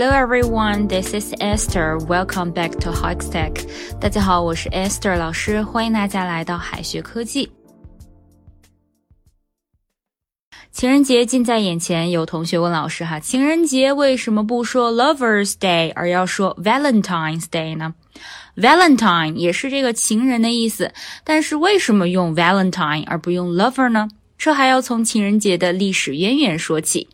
Hello everyone, this is Esther. Welcome back to Hikestech. 大家好，我是 Esther 老师，欢迎大家来到海学科技。情人节近在眼前，有同学问老师哈，情人节为什么不说 Lovers Day，而要说 Valentine's Day 呢？Valentine 也是这个情人的意思，但是为什么用 Valentine 而不用 Lover 呢？这还要从情人节的历史渊源说起。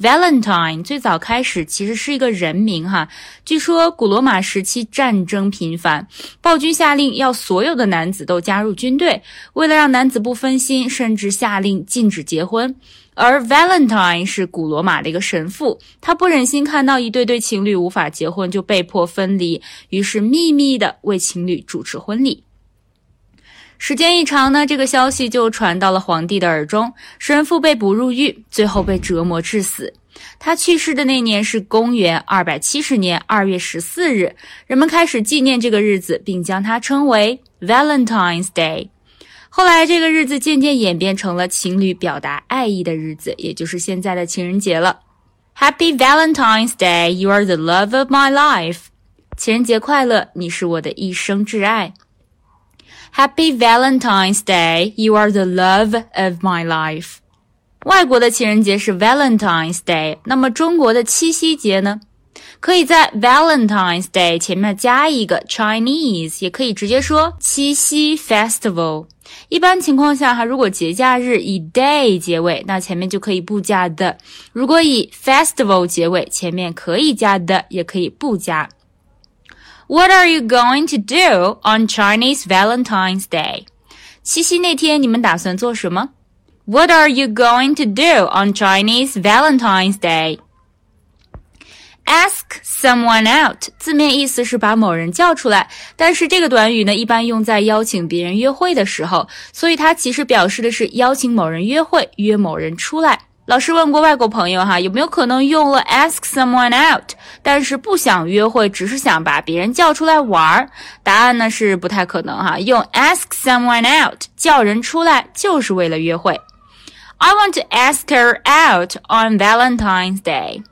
Valentine 最早开始其实是一个人名哈，据说古罗马时期战争频繁，暴君下令要所有的男子都加入军队，为了让男子不分心，甚至下令禁止结婚。而 Valentine 是古罗马的一个神父，他不忍心看到一对对情侣无法结婚就被迫分离，于是秘密的为情侣主持婚礼。时间一长呢，这个消息就传到了皇帝的耳中。神父被捕入狱，最后被折磨致死。他去世的那年是公元二百七十年二月十四日，人们开始纪念这个日子，并将它称为 Valentine's Day。后来，这个日子渐渐演变成了情侣表达爱意的日子，也就是现在的情人节了。Happy Valentine's Day! You are the love of my life. 情人节快乐，你是我的一生挚爱。Happy Valentine's Day! You are the love of my life. 外国的情人节是 Valentine's Day，那么中国的七夕节呢？可以在 Valentine's Day 前面加一个 Chinese，也可以直接说七夕 Festival。一般情况下哈，如果节假日以 day 结尾，那前面就可以不加的；如果以 festival 结尾，前面可以加的，也可以不加。What are you going to do on Chinese Valentine's Day？七夕那天你们打算做什么？What are you going to do on Chinese Valentine's Day？Ask someone out，字面意思是把某人叫出来，但是这个短语呢，一般用在邀请别人约会的时候，所以它其实表示的是邀请某人约会，约某人出来。老师问过外国朋友哈，有没有可能用了 ask someone out，但是不想约会，只是想把别人叫出来玩儿？答案呢是不太可能哈。用 ask someone out 叫人出来，就是为了约会。I want to ask her out on Valentine's Day.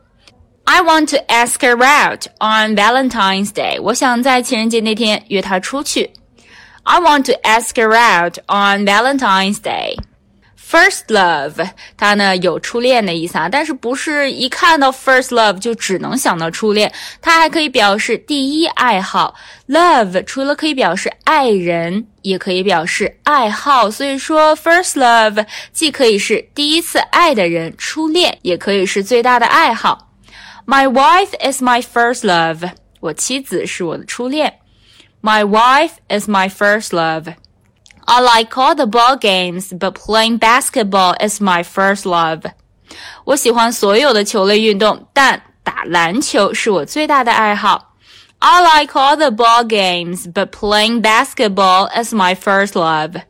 I want to ask her out on Valentine's Day. 我想在情人节那天约她出去。I want to ask her out on Valentine's Day. First love，它呢有初恋的意思啊，但是不是一看到 first love 就只能想到初恋，它还可以表示第一爱好。Love 除了可以表示爱人，也可以表示爱好，所以说 first love 既可以是第一次爱的人，初恋，也可以是最大的爱好。My wife is my first love，我妻子是我的初恋。My wife is my first love。I like all the ball games, but playing basketball is my first love. 我喜欢所有的球类运动，但打篮球是我最大的爱好。I like all the ball games, but playing basketball is my first love.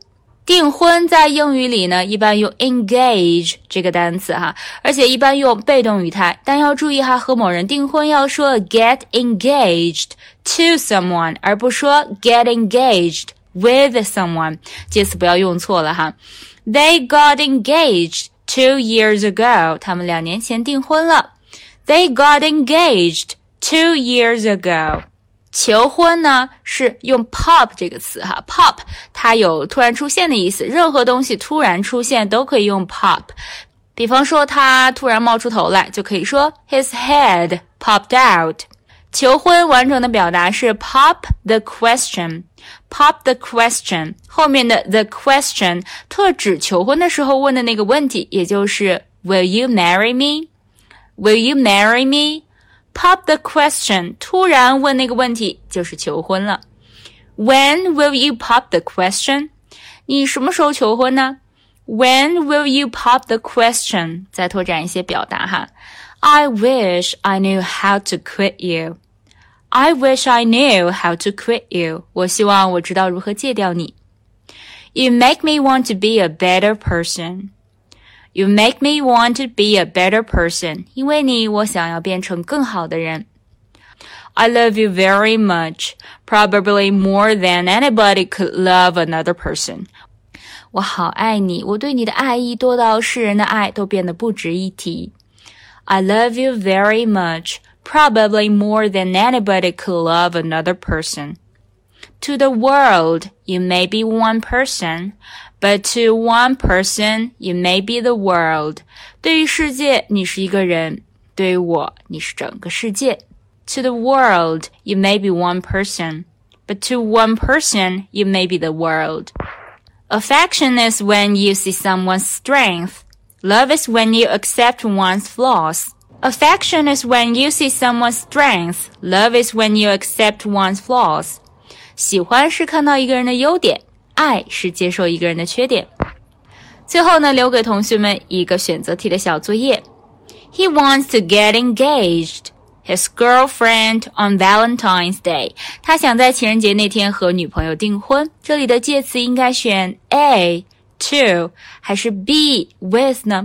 订婚在英语里呢，一般用 engage 这个单词哈，而且一般用被动语态。但要注意哈，和某人订婚要说 get engaged to someone，而不说 get engaged。 with someone，介词不要用错了哈。They got engaged two years ago，他们两年前订婚了。They got engaged two years ago。求婚呢是用 pop 这个词哈，pop 它有突然出现的意思，任何东西突然出现都可以用 pop。比方说他突然冒出头来，就可以说 his head popped out。求婚完整的表达是 pop the question。Pop the question 后面的 the question 特指求婚的时候问的那个问题，也就是 Will you marry me? Will you marry me? Pop the question 突然问那个问题就是求婚了。When will you pop the question? 你什么时候求婚呢？When will you pop the question? 再拓展一些表达哈。I wish I knew how to quit you. I wish I knew how to quit you. 我希望我知道如何戒掉你。You make me want to be a better person. You make me want to be a better person. 因为你，我想要变成更好的人。I love you very much, probably more than anybody could love another person. 我好爱你，我对你的爱意多到世人的爱都变得不值一提。I love you very much probably more than anybody could love another person. To the world, you may be one person, but to one person, you may be the world. 对于世界，你是一个人；对于我，你是整个世界。To the world, you may be one person, but to one person, you may be the world. Affection is when you see someone's strength. Love is when you accept one's flaws. Affection is when you see someone's strength. Love is when you accept one's flaws. 喜欢是看到一个人的优点，爱是接受一个人的缺点。最后呢，留给同学们一个选择题的小作业。He wants to get engaged his girlfriend on Valentine's Day。他想在情人节那天和女朋友订婚。这里的介词应该选 A to 还是 B with 呢？